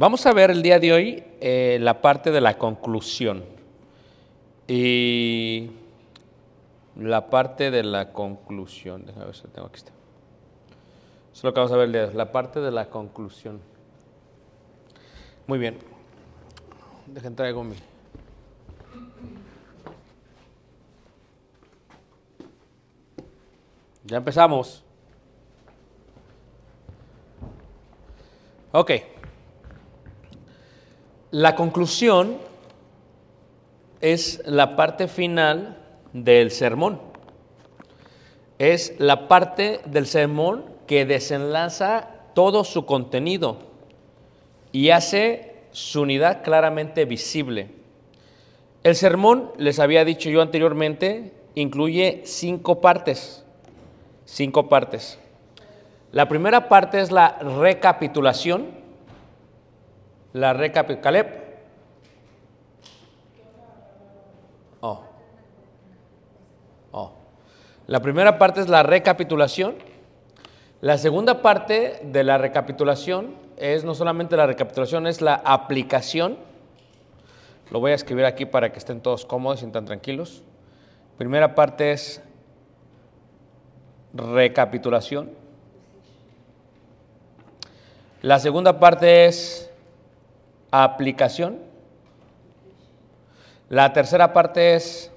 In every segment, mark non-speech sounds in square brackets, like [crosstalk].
Vamos a ver el día de hoy eh, la parte de la conclusión. Y la parte de la conclusión. Déjame ver si tengo aquí. Está. Eso es lo que vamos a ver el día de hoy, la parte de la conclusión. Muy bien. Dejen traigo mi. Ya empezamos. Ok. La conclusión es la parte final del sermón. Es la parte del sermón que desenlaza todo su contenido y hace su unidad claramente visible. El sermón, les había dicho yo anteriormente, incluye cinco partes. Cinco partes. La primera parte es la recapitulación. La recapitulación. Caleb. Oh. Oh. La primera parte es la recapitulación. La segunda parte de la recapitulación es no solamente la recapitulación, es la aplicación. Lo voy a escribir aquí para que estén todos cómodos y sientan tranquilos. Primera parte es recapitulación. La segunda parte es aplicación. La tercera parte es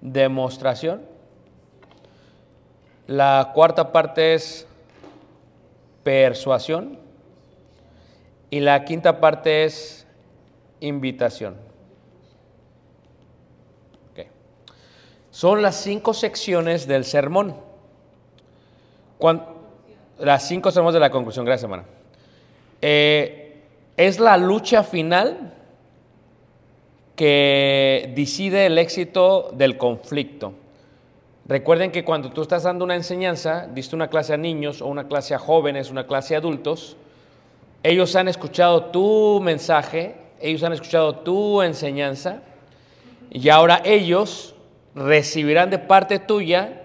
demostración. La cuarta parte es persuasión. Y la quinta parte es invitación. Son las cinco secciones del sermón. Las cinco sermones de la conclusión. Gracias, hermana. eh, es la lucha final que decide el éxito del conflicto. Recuerden que cuando tú estás dando una enseñanza, diste una clase a niños o una clase a jóvenes, una clase a adultos, ellos han escuchado tu mensaje, ellos han escuchado tu enseñanza y ahora ellos recibirán de parte tuya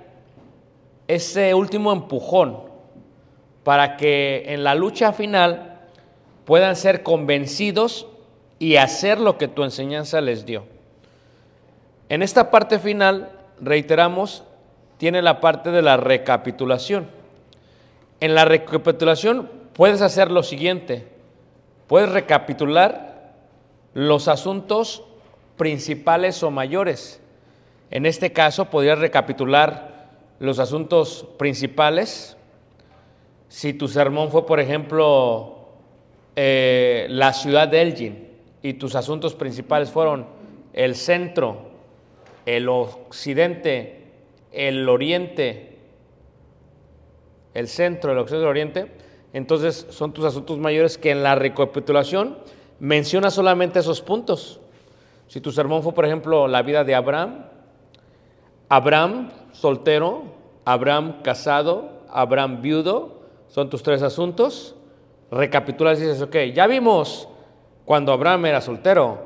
ese último empujón para que en la lucha final puedan ser convencidos y hacer lo que tu enseñanza les dio. En esta parte final, reiteramos, tiene la parte de la recapitulación. En la recapitulación puedes hacer lo siguiente, puedes recapitular los asuntos principales o mayores. En este caso, podrías recapitular los asuntos principales. Si tu sermón fue, por ejemplo, eh, la ciudad de Elgin y tus asuntos principales fueron el centro, el occidente, el oriente, el centro, el occidente, el oriente, entonces son tus asuntos mayores que en la recapitulación menciona solamente esos puntos. Si tu sermón fue, por ejemplo, la vida de Abraham, Abraham soltero, Abraham casado, Abraham viudo, son tus tres asuntos. Recapitulas y dices, ok, ya vimos cuando Abraham era soltero,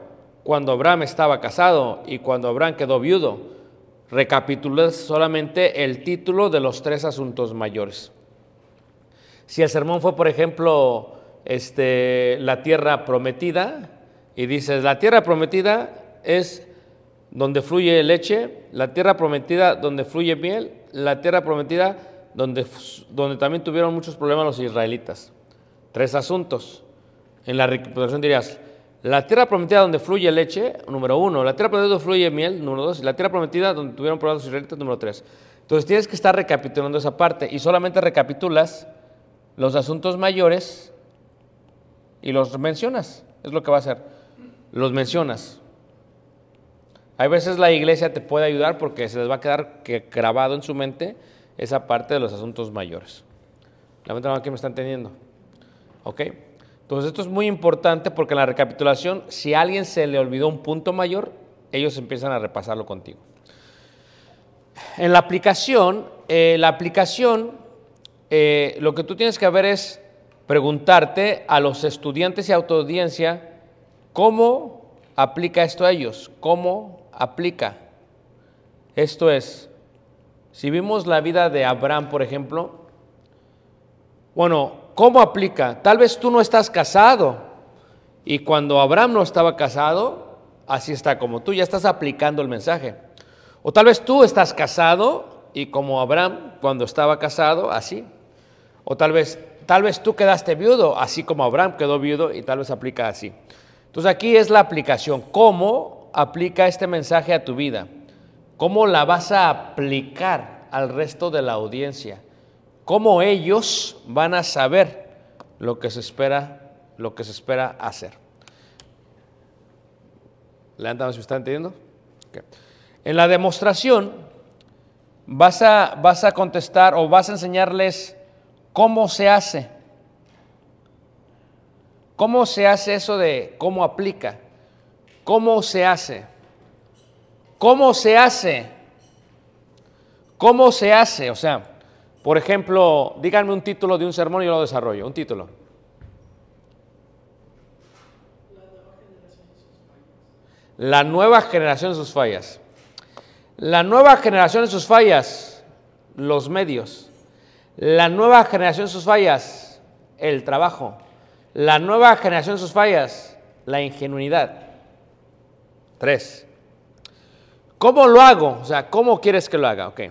cuando Abraham estaba casado y cuando Abraham quedó viudo. Recapitulas solamente el título de los tres asuntos mayores. Si el sermón fue, por ejemplo, este, la tierra prometida, y dices, la tierra prometida es donde fluye leche, la tierra prometida donde fluye miel, la tierra prometida donde, donde también tuvieron muchos problemas los israelitas. Tres asuntos. En la recapitulación dirías, la tierra prometida donde fluye leche, número uno, la tierra prometida donde fluye miel, número dos, y la tierra prometida donde tuvieron problemas los israelitas, número tres. Entonces tienes que estar recapitulando esa parte y solamente recapitulas los asuntos mayores y los mencionas. Es lo que va a hacer. Los mencionas. Hay veces la iglesia te puede ayudar porque se les va a quedar que grabado en su mente esa parte de los asuntos mayores. Lamentablemente que me están teniendo. ¿Ok? Entonces esto es muy importante porque en la recapitulación, si a alguien se le olvidó un punto mayor, ellos empiezan a repasarlo contigo. En la aplicación, eh, la aplicación, eh, lo que tú tienes que ver es preguntarte a los estudiantes y autoaudiencia cómo aplica esto a ellos, cómo aplica. Esto es, si vimos la vida de Abraham, por ejemplo, bueno, ¿cómo aplica? Tal vez tú no estás casado y cuando Abraham no estaba casado, así está como tú, ya estás aplicando el mensaje. O tal vez tú estás casado y como Abraham cuando estaba casado, así. O tal vez, tal vez tú quedaste viudo, así como Abraham quedó viudo y tal vez aplica así. Entonces aquí es la aplicación. ¿Cómo aplica este mensaje a tu vida? ¿Cómo la vas a aplicar al resto de la audiencia? ¿Cómo ellos van a saber lo que se espera, lo que se espera hacer? Levántame si está entendiendo. En la demostración vas a, vas a contestar o vas a enseñarles cómo se hace. ¿Cómo se hace eso de cómo aplica? ¿Cómo se hace? ¿Cómo se hace? ¿Cómo se hace? O sea, por ejemplo, díganme un título de un sermón y yo lo desarrollo. Un título. La nueva generación de sus fallas. La nueva generación de sus fallas, los medios. La nueva generación de sus fallas, el trabajo. La nueva generación de sus fallas, la ingenuidad. Tres. ¿Cómo lo hago? O sea, ¿cómo quieres que lo haga? Ok.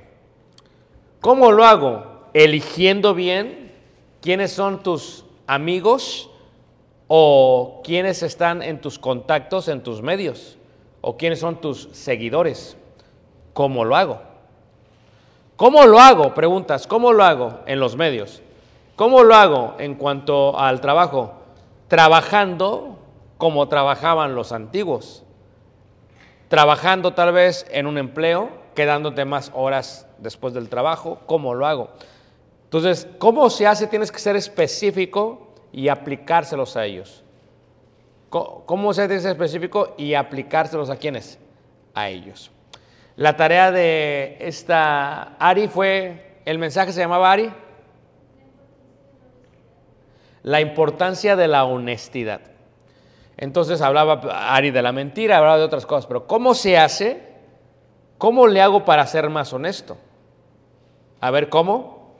¿Cómo lo hago? Eligiendo bien quiénes son tus amigos o quiénes están en tus contactos, en tus medios, o quiénes son tus seguidores. ¿Cómo lo hago? ¿Cómo lo hago? Preguntas, ¿cómo lo hago en los medios? ¿Cómo lo hago en cuanto al trabajo? Trabajando como trabajaban los antiguos. Trabajando tal vez en un empleo, quedándote más horas después del trabajo. ¿Cómo lo hago? Entonces, ¿cómo se hace? Tienes que ser específico y aplicárselos a ellos. ¿Cómo se dice específico? Y aplicárselos a quiénes? A ellos. La tarea de esta Ari fue, el mensaje se llamaba Ari, la importancia de la honestidad. Entonces hablaba Ari de la mentira, hablaba de otras cosas, pero ¿cómo se hace? ¿Cómo le hago para ser más honesto? A ver, ¿cómo?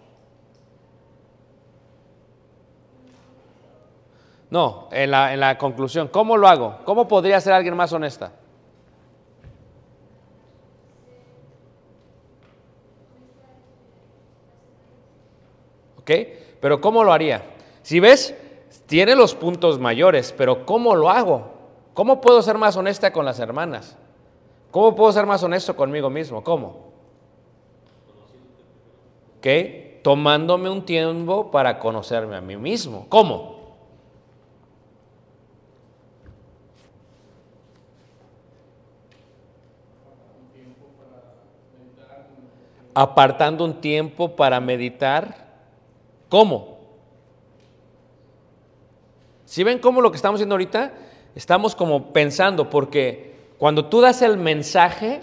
No, en la, en la conclusión, ¿cómo lo hago? ¿Cómo podría ser alguien más honesta? ¿Ok? Pero ¿cómo lo haría? Si ves, tiene los puntos mayores, pero ¿cómo lo hago? ¿Cómo puedo ser más honesta con las hermanas? ¿Cómo puedo ser más honesto conmigo mismo? ¿Cómo? ¿Ok? Tomándome un tiempo para conocerme a mí mismo. ¿Cómo? Apartando un tiempo para meditar. ¿Cómo? Si ven cómo lo que estamos haciendo ahorita, estamos como pensando, porque cuando tú das el mensaje,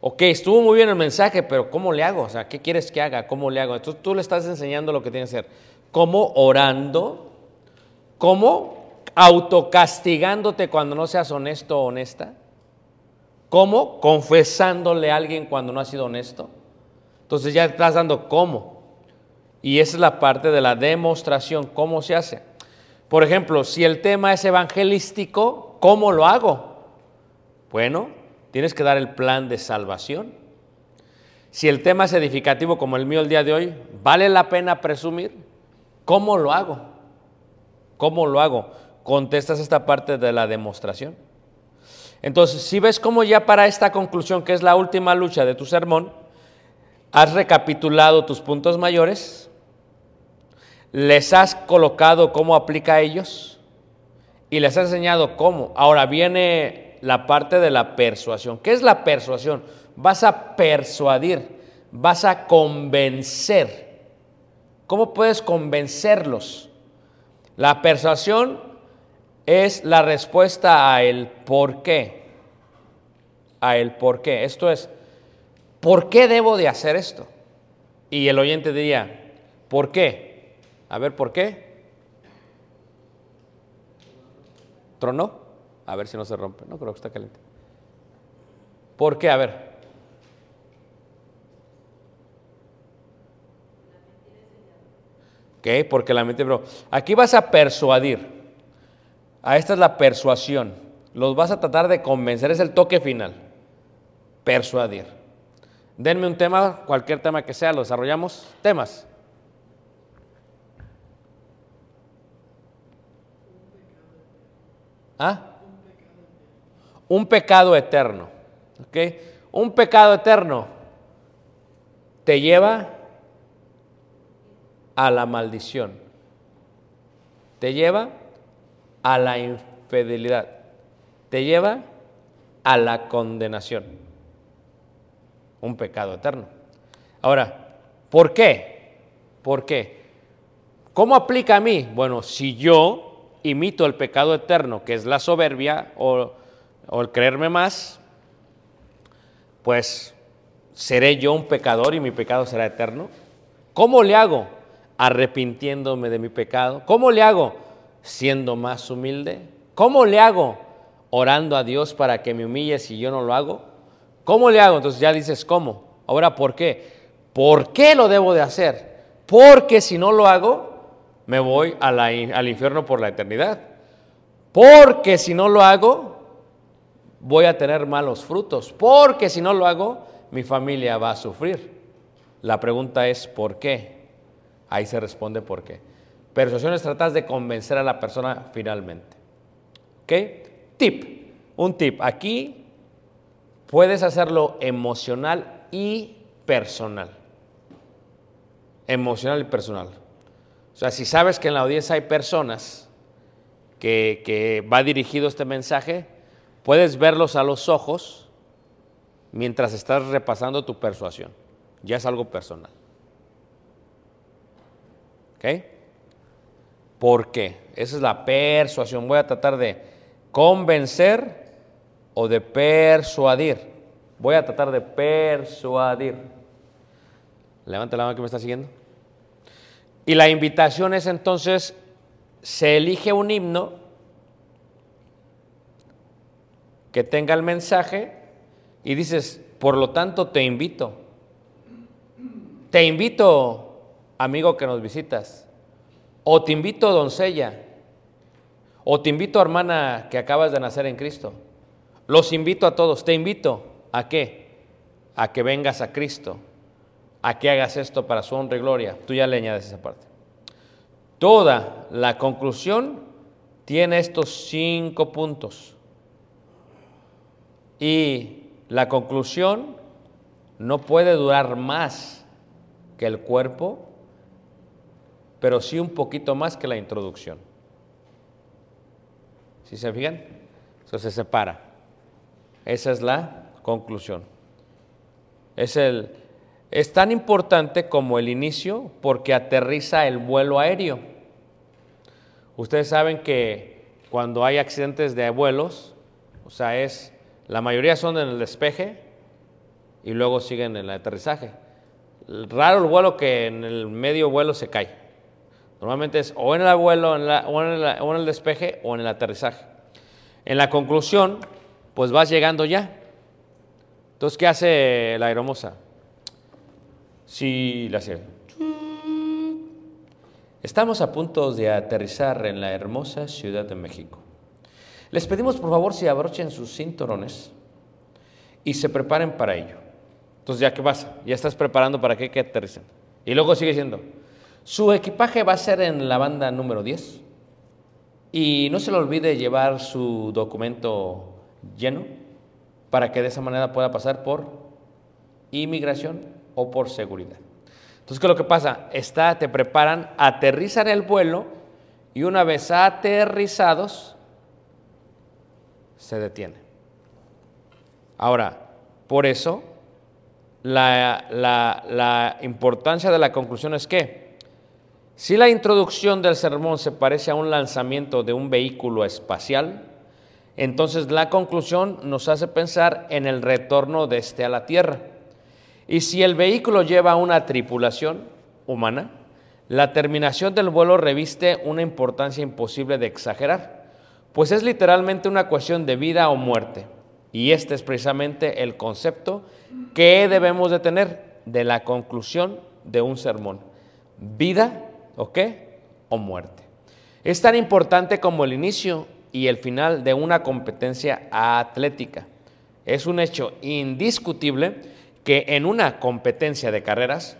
ok, estuvo muy bien el mensaje, pero ¿cómo le hago? O sea, ¿qué quieres que haga? ¿Cómo le hago? Entonces tú le estás enseñando lo que tiene que hacer. ¿Cómo orando? ¿Cómo autocastigándote cuando no seas honesto o honesta? ¿Cómo confesándole a alguien cuando no has sido honesto? Entonces ya estás dando cómo. Y esa es la parte de la demostración, cómo se hace. Por ejemplo, si el tema es evangelístico, ¿cómo lo hago? Bueno, tienes que dar el plan de salvación. Si el tema es edificativo como el mío el día de hoy, ¿vale la pena presumir? ¿Cómo lo hago? ¿Cómo lo hago? Contestas esta parte de la demostración. Entonces, si ves cómo ya para esta conclusión, que es la última lucha de tu sermón, has recapitulado tus puntos mayores, les has colocado cómo aplica a ellos y les has enseñado cómo. Ahora viene la parte de la persuasión. ¿Qué es la persuasión? Vas a persuadir, vas a convencer. ¿Cómo puedes convencerlos? La persuasión es la respuesta a el por qué. A el por qué. Esto es, ¿por qué debo de hacer esto? Y el oyente diría, ¿por qué? A ver, ¿por qué? ¿Tronó? A ver si no se rompe. No creo que está caliente. ¿Por qué? A ver. Ok, porque la mente, pero aquí vas a persuadir. A esta es la persuasión. Los vas a tratar de convencer, es el toque final. Persuadir. Denme un tema, cualquier tema que sea, lo desarrollamos. Temas. ¿Ah? Un pecado eterno. ¿Ok? Un pecado eterno te lleva a la maldición. Te lleva a la infidelidad. Te lleva a la condenación. Un pecado eterno. Ahora, ¿por qué? ¿Por qué? ¿Cómo aplica a mí? Bueno, si yo imito el pecado eterno, que es la soberbia o, o el creerme más, pues seré yo un pecador y mi pecado será eterno. ¿Cómo le hago? Arrepintiéndome de mi pecado. ¿Cómo le hago? Siendo más humilde. ¿Cómo le hago? Orando a Dios para que me humille si yo no lo hago. ¿Cómo le hago? Entonces ya dices, ¿cómo? Ahora, ¿por qué? ¿Por qué lo debo de hacer? Porque si no lo hago, me voy al infierno por la eternidad. Porque si no lo hago, voy a tener malos frutos. Porque si no lo hago, mi familia va a sufrir. La pregunta es, ¿por qué? Ahí se responde por qué. Persuasión es tratar de convencer a la persona finalmente. ¿Ok? Tip. Un tip. Aquí puedes hacerlo emocional y personal. Emocional y personal. O sea, si sabes que en la audiencia hay personas que, que va dirigido este mensaje, puedes verlos a los ojos mientras estás repasando tu persuasión. Ya es algo personal. ¿Ok? ¿Por qué? Esa es la persuasión. Voy a tratar de convencer o de persuadir. Voy a tratar de persuadir. Levanta la mano que me está siguiendo. Y la invitación es entonces, se elige un himno que tenga el mensaje y dices, por lo tanto te invito. Te invito, amigo que nos visitas. O te invito, doncella. O te invito, hermana que acabas de nacer en Cristo. Los invito a todos. Te invito a qué? A que vengas a Cristo. A que hagas esto para su honra y gloria. Tú ya le añades esa parte. Toda la conclusión tiene estos cinco puntos. Y la conclusión no puede durar más que el cuerpo, pero sí un poquito más que la introducción. ¿Sí se fijan? Eso se separa. Esa es la conclusión. Es, el, es tan importante como el inicio porque aterriza el vuelo aéreo. Ustedes saben que cuando hay accidentes de vuelos, o sea, es la mayoría son en el despeje y luego siguen en el aterrizaje. Raro el vuelo que en el medio vuelo se cae. Normalmente es o en el vuelo o, en el despeje o en el aterrizaje. En la conclusión, pues vas llegando ya. Entonces, ¿qué hace la aeromoza? Sí, la hace. Estamos a punto de aterrizar en la hermosa Ciudad de México. Les pedimos por favor si abrochen sus cinturones y se preparen para ello. Entonces, ¿ya qué pasa? Ya estás preparando para que, que aterricen. Y luego sigue siendo, su equipaje va a ser en la banda número 10 y no se le olvide llevar su documento lleno para que de esa manera pueda pasar por inmigración o por seguridad. Entonces, ¿qué es lo que pasa? Está, te preparan, aterrizan el vuelo y una vez aterrizados, se detiene. Ahora, por eso, la, la, la, importancia de la conclusión es que si la introducción del sermón se parece a un lanzamiento de un vehículo espacial, entonces la conclusión nos hace pensar en el retorno de este a la Tierra. Y si el vehículo lleva una tripulación humana, la terminación del vuelo reviste una importancia imposible de exagerar, pues es literalmente una cuestión de vida o muerte. Y este es precisamente el concepto que debemos de tener de la conclusión de un sermón. Vida o qué? O muerte. Es tan importante como el inicio y el final de una competencia atlética. Es un hecho indiscutible que en una competencia de carreras,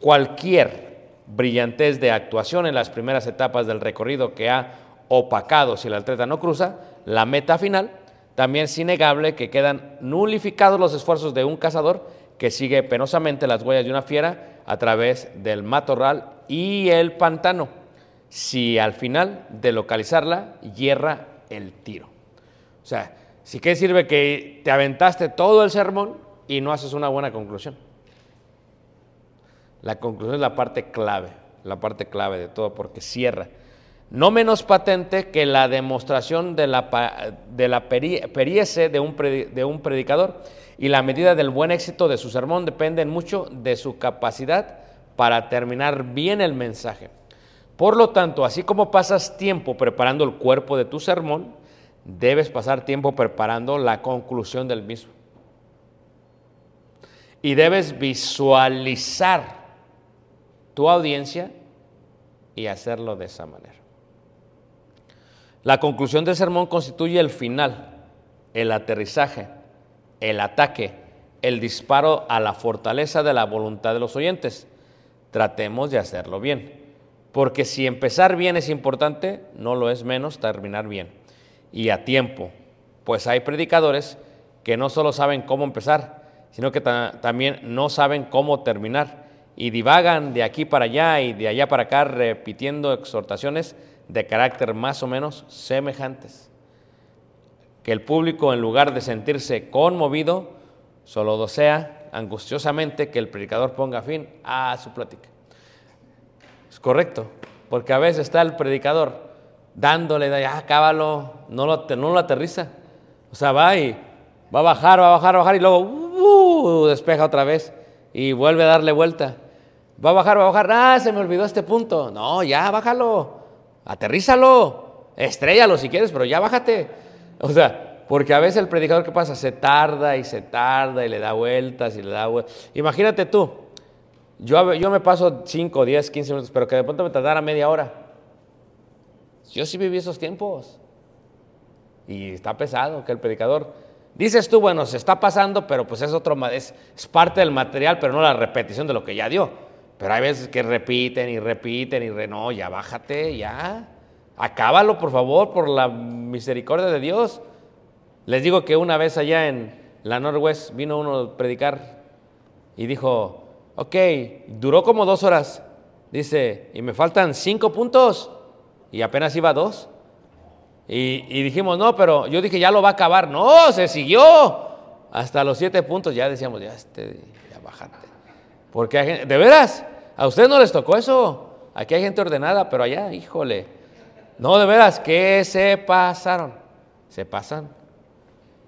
cualquier brillantez de actuación en las primeras etapas del recorrido que ha opacado si el atleta no cruza la meta final, también es innegable que quedan nulificados los esfuerzos de un cazador que sigue penosamente las huellas de una fiera a través del matorral y el pantano, si al final de localizarla hierra el tiro. O sea, si qué sirve que te aventaste todo el sermón y no haces una buena conclusión. La conclusión es la parte clave, la parte clave de todo, porque cierra. No menos patente que la demostración de la, de de un, de un predicador y la medida del buen éxito de su sermón dependen mucho de su capacidad para terminar bien el mensaje. Por lo tanto, así como pasas tiempo preparando el cuerpo de tu sermón, debes pasar tiempo preparando la conclusión del mismo. Y debes visualizar tu audiencia y hacerlo de esa manera. La conclusión del sermón constituye el final, el aterrizaje, el ataque, el disparo a la fortaleza de la voluntad de los oyentes. Tratemos de hacerlo bien, porque si empezar bien es importante, no lo es menos terminar bien y a tiempo, pues hay predicadores que no solo saben cómo empezar, sino que ta también no saben cómo terminar y divagan de aquí para allá y de allá para acá repitiendo exhortaciones de carácter más o menos semejantes. Que el público, en lugar de sentirse conmovido, solo desea angustiosamente que el predicador ponga fin a su plática. Es correcto. Porque a veces está el predicador dándole, ya, acábalo, no lo, no lo aterriza. O sea, va y va a bajar, va a bajar, va a bajar y luego uh, despeja otra vez y vuelve a darle vuelta. Va a bajar, va a bajar, ah, se me olvidó este punto. No, ya, bájalo, aterrízalo, estrellalo si quieres, pero ya bájate. O sea, porque a veces el predicador, ¿qué pasa? Se tarda y se tarda y le da vueltas y le da vueltas. Imagínate tú, yo, yo me paso 5, 10, 15 minutos, pero que de pronto me tardara media hora. Yo sí viví esos tiempos. Y está pesado que el predicador. Dices tú, bueno, se está pasando, pero pues es otro, es, es parte del material, pero no la repetición de lo que ya dio. Pero hay veces que repiten y repiten y re, no, ya bájate, ya. Acábalo, por favor, por la misericordia de Dios. Les digo que una vez allá en la Northwest vino uno a predicar y dijo, ok, duró como dos horas. Dice, y me faltan cinco puntos. Y apenas iba dos. Y, y dijimos, no, pero yo dije, ya lo va a acabar. No, se siguió. Hasta los siete puntos ya decíamos, ya, este, ya bájate. Porque hay gente, de veras, a ustedes no les tocó eso. Aquí hay gente ordenada, pero allá, híjole. No, de veras, que se pasaron. Se pasan.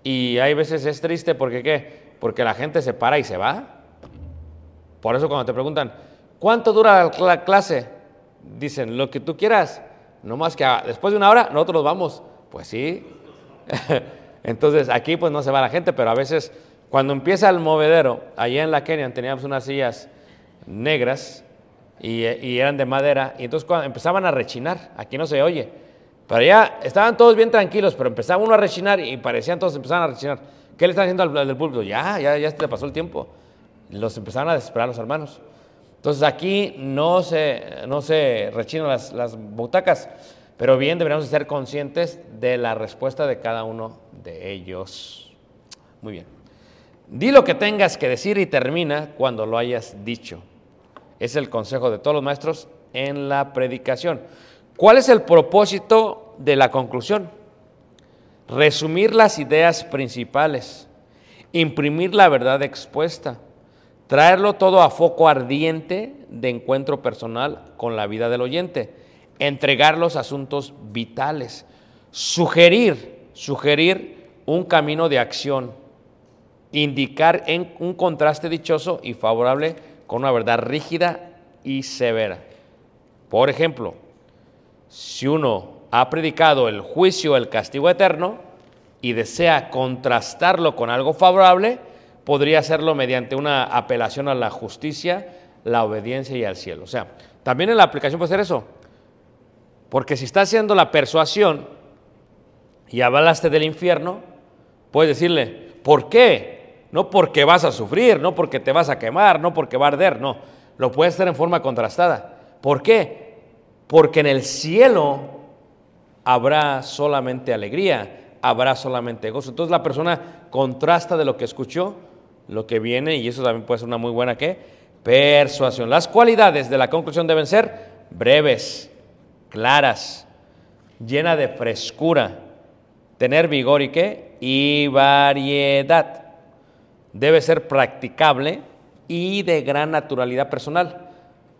Y hay veces es triste porque qué? Porque la gente se para y se va. Por eso cuando te preguntan, ¿cuánto dura la clase? Dicen, lo que tú quieras. No más que después de una hora nosotros nos vamos. Pues sí. [laughs] Entonces aquí pues no se va la gente, pero a veces cuando empieza el movedero, allá en la Kenia teníamos unas sillas negras y, y eran de madera, y entonces cuando empezaban a rechinar, aquí no se oye, pero ya estaban todos bien tranquilos, pero empezaba uno a rechinar y parecían todos empezaban a rechinar. ¿Qué le están haciendo al, al púlpito? Ya, ya, ya te pasó el tiempo. Los empezaron a desesperar los hermanos. Entonces aquí no se, no se rechinan las, las butacas, pero bien deberíamos ser conscientes de la respuesta de cada uno de ellos. Muy bien. Di lo que tengas que decir y termina cuando lo hayas dicho. Es el consejo de todos los maestros en la predicación. ¿Cuál es el propósito de la conclusión? Resumir las ideas principales, imprimir la verdad expuesta, traerlo todo a foco ardiente de encuentro personal con la vida del oyente, entregar los asuntos vitales, sugerir, sugerir un camino de acción, indicar en un contraste dichoso y favorable con una verdad rígida y severa. Por ejemplo, si uno ha predicado el juicio, el castigo eterno, y desea contrastarlo con algo favorable, podría hacerlo mediante una apelación a la justicia, la obediencia y al cielo. O sea, también en la aplicación puede ser eso. Porque si está haciendo la persuasión y hablaste del infierno, puedes decirle, ¿por qué? No porque vas a sufrir, no porque te vas a quemar, no porque va a arder, no. Lo puedes hacer en forma contrastada. ¿Por qué? Porque en el cielo habrá solamente alegría, habrá solamente gozo. Entonces la persona contrasta de lo que escuchó, lo que viene, y eso también puede ser una muy buena ¿qué? persuasión. Las cualidades de la conclusión deben ser breves, claras, llena de frescura, tener vigor y qué? Y variedad. Debe ser practicable y de gran naturalidad personal,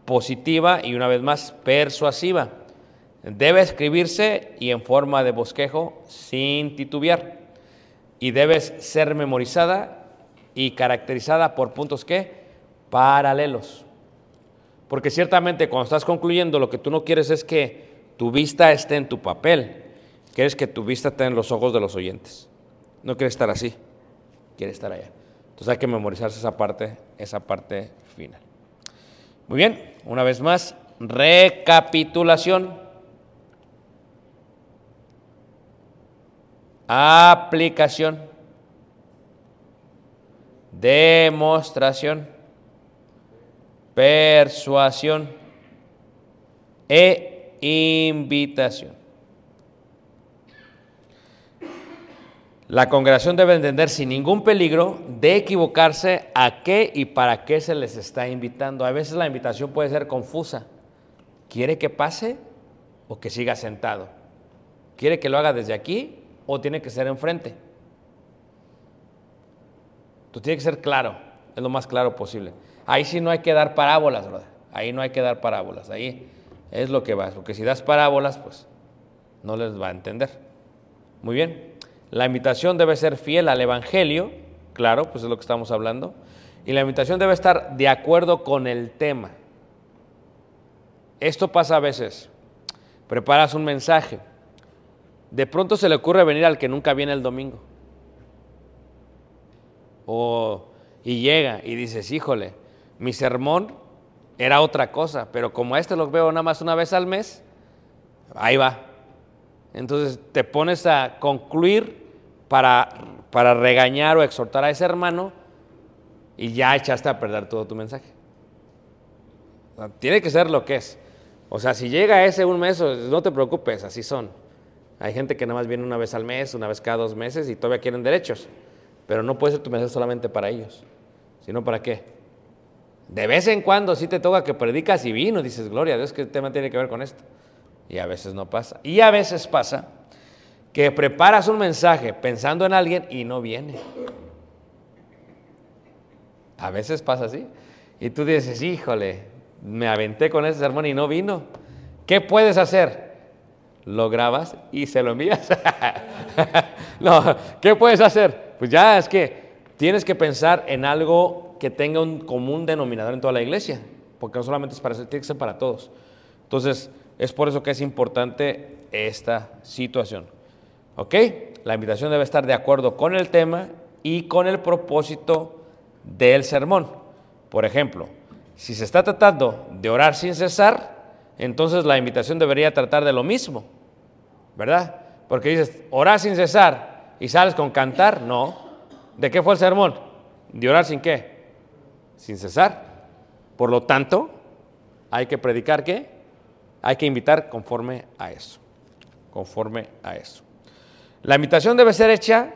positiva y una vez más persuasiva. Debe escribirse y en forma de bosquejo sin titubear. Y debes ser memorizada y caracterizada por puntos que paralelos. Porque ciertamente cuando estás concluyendo lo que tú no quieres es que tu vista esté en tu papel. Quieres que tu vista esté en los ojos de los oyentes. No quieres estar así. Quieres estar allá. Entonces hay que memorizarse esa parte, esa parte final. Muy bien, una vez más, recapitulación. aplicación, demostración, persuasión e invitación. La congregación debe entender sin ningún peligro de equivocarse a qué y para qué se les está invitando. A veces la invitación puede ser confusa. ¿Quiere que pase o que siga sentado? ¿Quiere que lo haga desde aquí o tiene que ser enfrente. Tú tiene que ser claro, es lo más claro posible. Ahí sí no hay que dar parábolas, brother. Ahí no hay que dar parábolas. Ahí es lo que vas, porque si das parábolas, pues no les va a entender. Muy bien, la invitación debe ser fiel al Evangelio, claro, pues es lo que estamos hablando, y la invitación debe estar de acuerdo con el tema. Esto pasa a veces. Preparas un mensaje. De pronto se le ocurre venir al que nunca viene el domingo. O, y llega y dices, híjole, mi sermón era otra cosa, pero como a este lo veo nada más una vez al mes, ahí va. Entonces te pones a concluir para, para regañar o exhortar a ese hermano y ya echaste a perder todo tu mensaje. Tiene que ser lo que es. O sea, si llega ese un mes, no te preocupes, así son. Hay gente que nada más viene una vez al mes, una vez cada dos meses y todavía quieren derechos. Pero no puede ser tu mensaje solamente para ellos, sino para qué. De vez en cuando sí te toca que predicas y vino, dices, gloria a Dios, que el tema tiene que ver con esto. Y a veces no pasa. Y a veces pasa que preparas un mensaje pensando en alguien y no viene. A veces pasa así. Y tú dices, híjole, me aventé con ese sermón y no vino. ¿Qué puedes hacer? Lo grabas y se lo envías. [laughs] no, ¿qué puedes hacer? Pues ya es que tienes que pensar en algo que tenga un común denominador en toda la iglesia, porque no solamente es para eso, tiene que ser para todos. Entonces, es por eso que es importante esta situación. ¿Ok? La invitación debe estar de acuerdo con el tema y con el propósito del sermón. Por ejemplo, si se está tratando de orar sin cesar, entonces la invitación debería tratar de lo mismo, ¿verdad? Porque dices, orar sin cesar y sales con cantar, no. ¿De qué fue el sermón? ¿De orar sin qué? Sin cesar. Por lo tanto, hay que predicar qué? Hay que invitar conforme a eso, conforme a eso. La invitación debe ser hecha,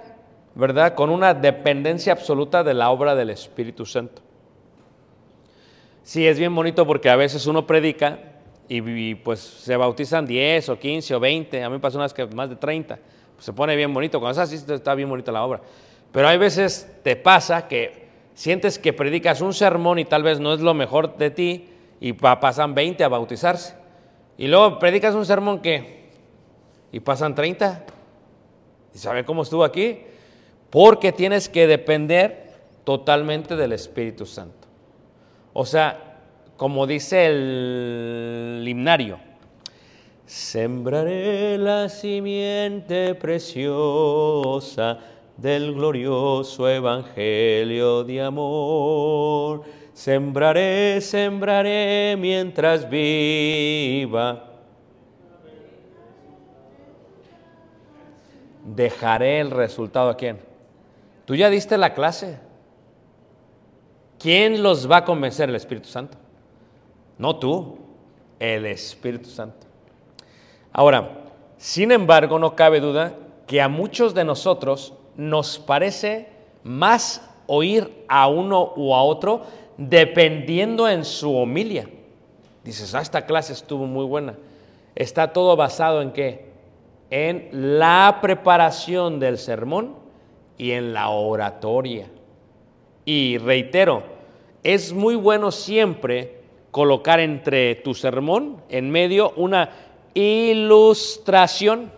¿verdad? Con una dependencia absoluta de la obra del Espíritu Santo. Sí, es bien bonito porque a veces uno predica y, pues se bautizan 10 o 15 o 20, a mí me pasó unas que más de 30, pues se pone bien bonito, cuando es así está bien bonita la obra. Pero hay veces te pasa que sientes que predicas un sermón y tal vez no es lo mejor de ti y pa pasan 20 a bautizarse. Y luego predicas un sermón que y pasan 30. ¿Y sabe cómo estuvo aquí? Porque tienes que depender totalmente del Espíritu Santo. O sea, como dice el himnario, sembraré la simiente preciosa del glorioso evangelio de amor. Sembraré, sembraré mientras viva. Dejaré el resultado a quién. Tú ya diste la clase. ¿Quién los va a convencer? El Espíritu Santo. No tú, el Espíritu Santo. Ahora, sin embargo, no cabe duda que a muchos de nosotros nos parece más oír a uno u a otro dependiendo en su homilia. Dices, ah, esta clase estuvo muy buena. Está todo basado en qué? En la preparación del sermón y en la oratoria. Y reitero, es muy bueno siempre colocar entre tu sermón, en medio, una ilustración.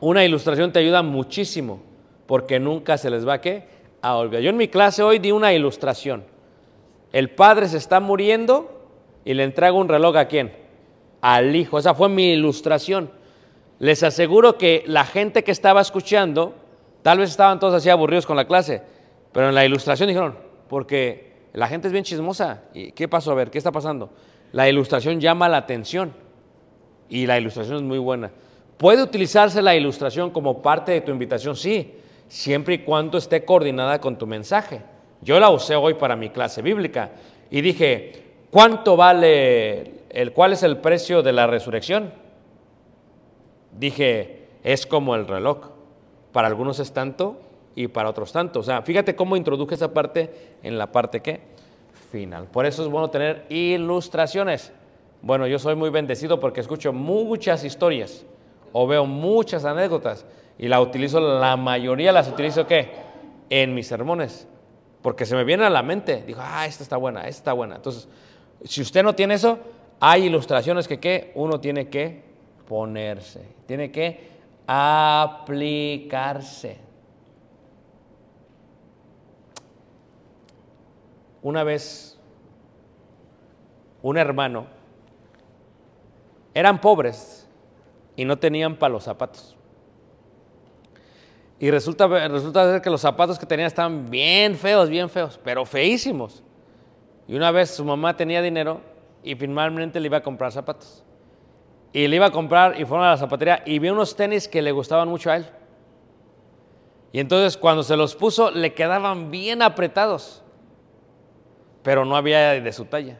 Una ilustración te ayuda muchísimo, porque nunca se les va a qué? A olvidar. Yo en mi clase hoy di una ilustración. El padre se está muriendo y le entrego un reloj a quién? Al hijo. Esa fue mi ilustración. Les aseguro que la gente que estaba escuchando, tal vez estaban todos así aburridos con la clase, pero en la ilustración dijeron, porque la gente es bien chismosa. ¿Y qué pasó? A ver, ¿qué está pasando? La ilustración llama la atención y la ilustración es muy buena. ¿Puede utilizarse la ilustración como parte de tu invitación? Sí, siempre y cuando esté coordinada con tu mensaje. Yo la usé hoy para mi clase bíblica y dije, ¿cuánto vale, el, cuál es el precio de la resurrección? Dije, es como el reloj. Para algunos es tanto y para otros tanto. O sea, fíjate cómo introduje esa parte en la parte que final. Por eso es bueno tener ilustraciones. Bueno, yo soy muy bendecido porque escucho muchas historias o veo muchas anécdotas y la utilizo, la mayoría las utilizo ¿qué? En mis sermones. Porque se me viene a la mente, digo, ah, esta está buena, esta está buena. Entonces, si usted no tiene eso, hay ilustraciones que uno tiene que ponerse, tiene que aplicarse. Una vez, un hermano, eran pobres y no tenían para los zapatos. Y resulta, resulta ser que los zapatos que tenían estaban bien feos, bien feos, pero feísimos. Y una vez su mamá tenía dinero y finalmente le iba a comprar zapatos. Y le iba a comprar y fueron a la zapatería y vio unos tenis que le gustaban mucho a él. Y entonces cuando se los puso le quedaban bien apretados, pero no había de su talla.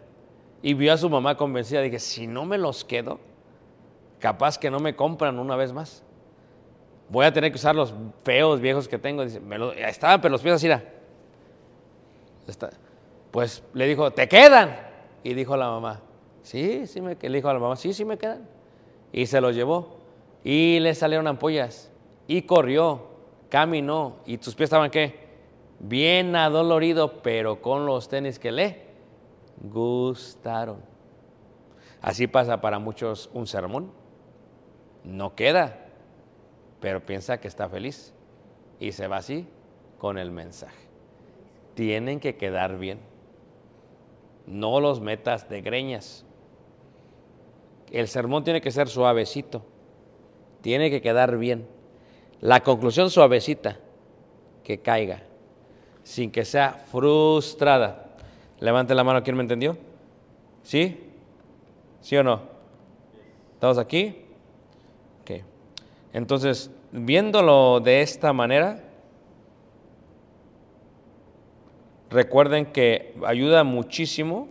Y vio a su mamá convencida, dije, si no me los quedo, capaz que no me compran una vez más. Voy a tener que usar los feos viejos que tengo. Dice, estaban, pero los pies así, era. Pues le dijo, ¿te quedan? Y dijo la mamá, sí, sí me que-". Le dijo a la mamá, sí, sí me quedan. Y se los llevó. Y le salieron ampollas. Y corrió, caminó. ¿Y tus pies estaban qué? Bien adolorido, pero con los tenis que le gustaron. Así pasa para muchos un sermón. No queda, pero piensa que está feliz. Y se va así con el mensaje. Tienen que quedar bien. No los metas de greñas. El sermón tiene que ser suavecito. Tiene que quedar bien. La conclusión suavecita, que caiga, sin que sea frustrada. Levante la mano, ¿quién me entendió? ¿Sí? ¿Sí o no? ¿Estamos aquí? Ok. Entonces, viéndolo de esta manera, recuerden que ayuda muchísimo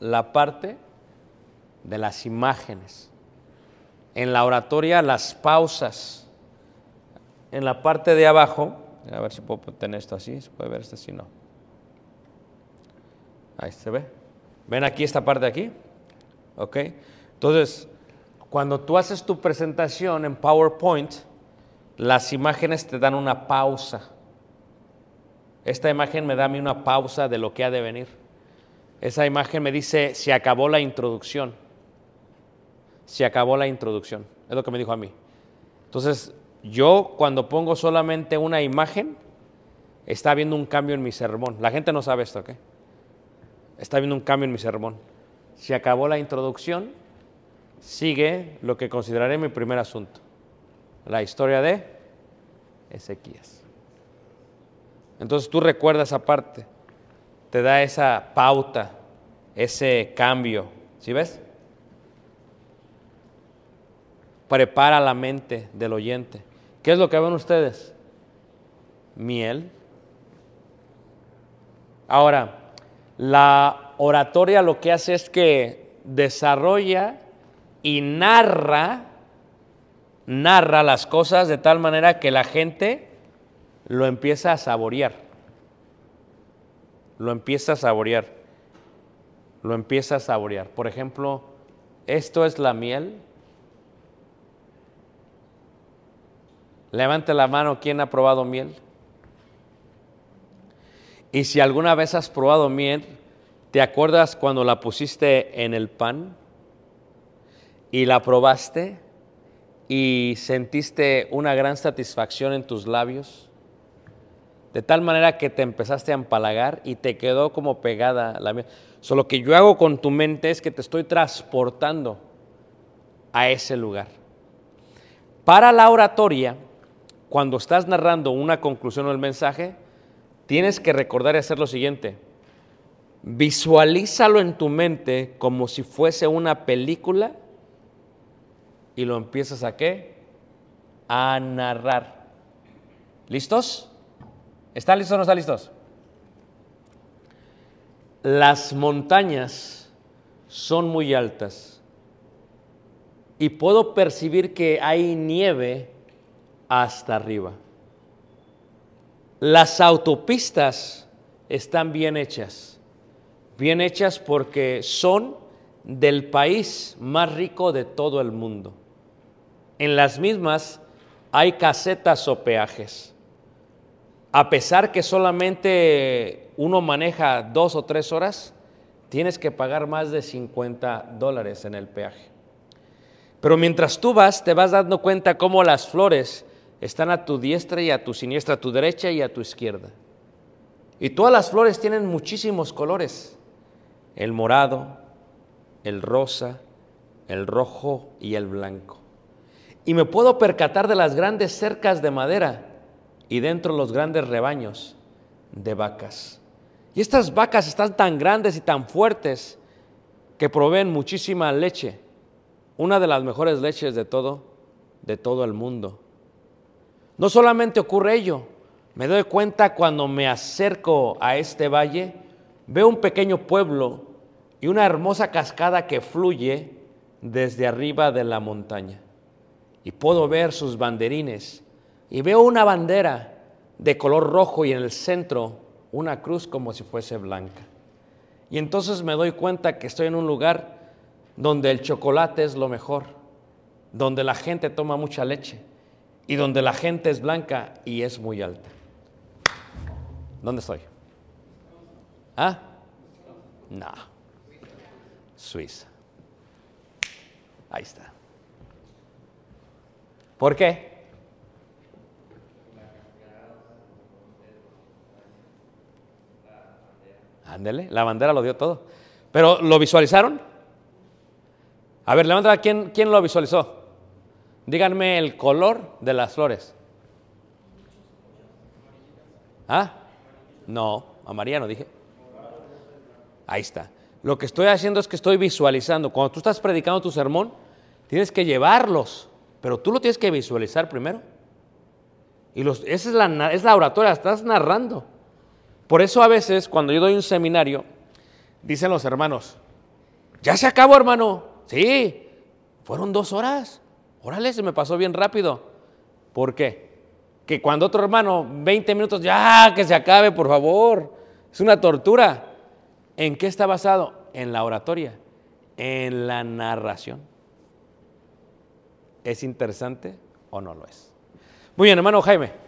la parte de las imágenes. En la oratoria, las pausas. En la parte de abajo, a ver si puedo tener esto así, se puede ver esto así, no. Ahí se ve. ¿Ven aquí esta parte de aquí? ¿Ok? Entonces, cuando tú haces tu presentación en PowerPoint, las imágenes te dan una pausa. Esta imagen me da a mí una pausa de lo que ha de venir. Esa imagen me dice, se acabó la introducción. Se acabó la introducción. Es lo que me dijo a mí. Entonces, yo cuando pongo solamente una imagen, está habiendo un cambio en mi sermón. La gente no sabe esto, ¿ok? Está habiendo un cambio en mi sermón. Se acabó la introducción, sigue lo que consideraré mi primer asunto. La historia de Ezequías. Entonces tú recuerdas esa parte, te da esa pauta, ese cambio. ¿Sí ves? Prepara la mente del oyente. ¿Qué es lo que ven ustedes? Miel. Ahora, la oratoria lo que hace es que desarrolla y narra, narra las cosas de tal manera que la gente lo empieza a saborear. Lo empieza a saborear. Lo empieza a saborear. Por ejemplo, esto es la miel. Levante la mano, ¿quién ha probado miel? Y si alguna vez has probado miel, ¿te acuerdas cuando la pusiste en el pan y la probaste y sentiste una gran satisfacción en tus labios? De tal manera que te empezaste a empalagar y te quedó como pegada la miel. Solo lo que yo hago con tu mente es que te estoy transportando a ese lugar. Para la oratoria, cuando estás narrando una conclusión o el mensaje, tienes que recordar y hacer lo siguiente. Visualízalo en tu mente como si fuese una película y lo empiezas a qué? A narrar. ¿Listos? ¿Están listos o no están listos? Las montañas son muy altas y puedo percibir que hay nieve hasta arriba. Las autopistas están bien hechas, bien hechas porque son del país más rico de todo el mundo. En las mismas hay casetas o peajes. A pesar que solamente uno maneja dos o tres horas, tienes que pagar más de 50 dólares en el peaje. Pero mientras tú vas, te vas dando cuenta cómo las flores están a tu diestra y a tu siniestra, a tu derecha y a tu izquierda. Y todas las flores tienen muchísimos colores. El morado, el rosa, el rojo y el blanco. Y me puedo percatar de las grandes cercas de madera y dentro los grandes rebaños de vacas. Y estas vacas están tan grandes y tan fuertes que proveen muchísima leche, una de las mejores leches de todo, de todo el mundo. No solamente ocurre ello, me doy cuenta cuando me acerco a este valle, veo un pequeño pueblo y una hermosa cascada que fluye desde arriba de la montaña. Y puedo ver sus banderines y veo una bandera de color rojo y en el centro una cruz como si fuese blanca. Y entonces me doy cuenta que estoy en un lugar donde el chocolate es lo mejor, donde la gente toma mucha leche y donde la gente es blanca y es muy alta. ¿Dónde estoy? ¿Ah? No. Suiza. Ahí está. ¿Por qué? Ándele, la bandera lo dio todo. Pero ¿lo visualizaron? A ver, levanta, ¿quién, ¿quién lo visualizó? Díganme el color de las flores. ¿Ah? No, amarilla no dije. Ahí está. Lo que estoy haciendo es que estoy visualizando. Cuando tú estás predicando tu sermón, tienes que llevarlos, pero tú lo tienes que visualizar primero. Y los, esa es la, es la oratoria, estás narrando. Por eso a veces cuando yo doy un seminario, dicen los hermanos, ya se acabó hermano. Sí, fueron dos horas. Órale, se me pasó bien rápido. ¿Por qué? Que cuando otro hermano, 20 minutos, ya, que se acabe, por favor. Es una tortura. ¿En qué está basado? En la oratoria, en la narración. ¿Es interesante o no lo es? Muy bien, hermano Jaime.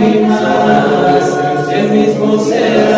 lágrimas, el mismo ser.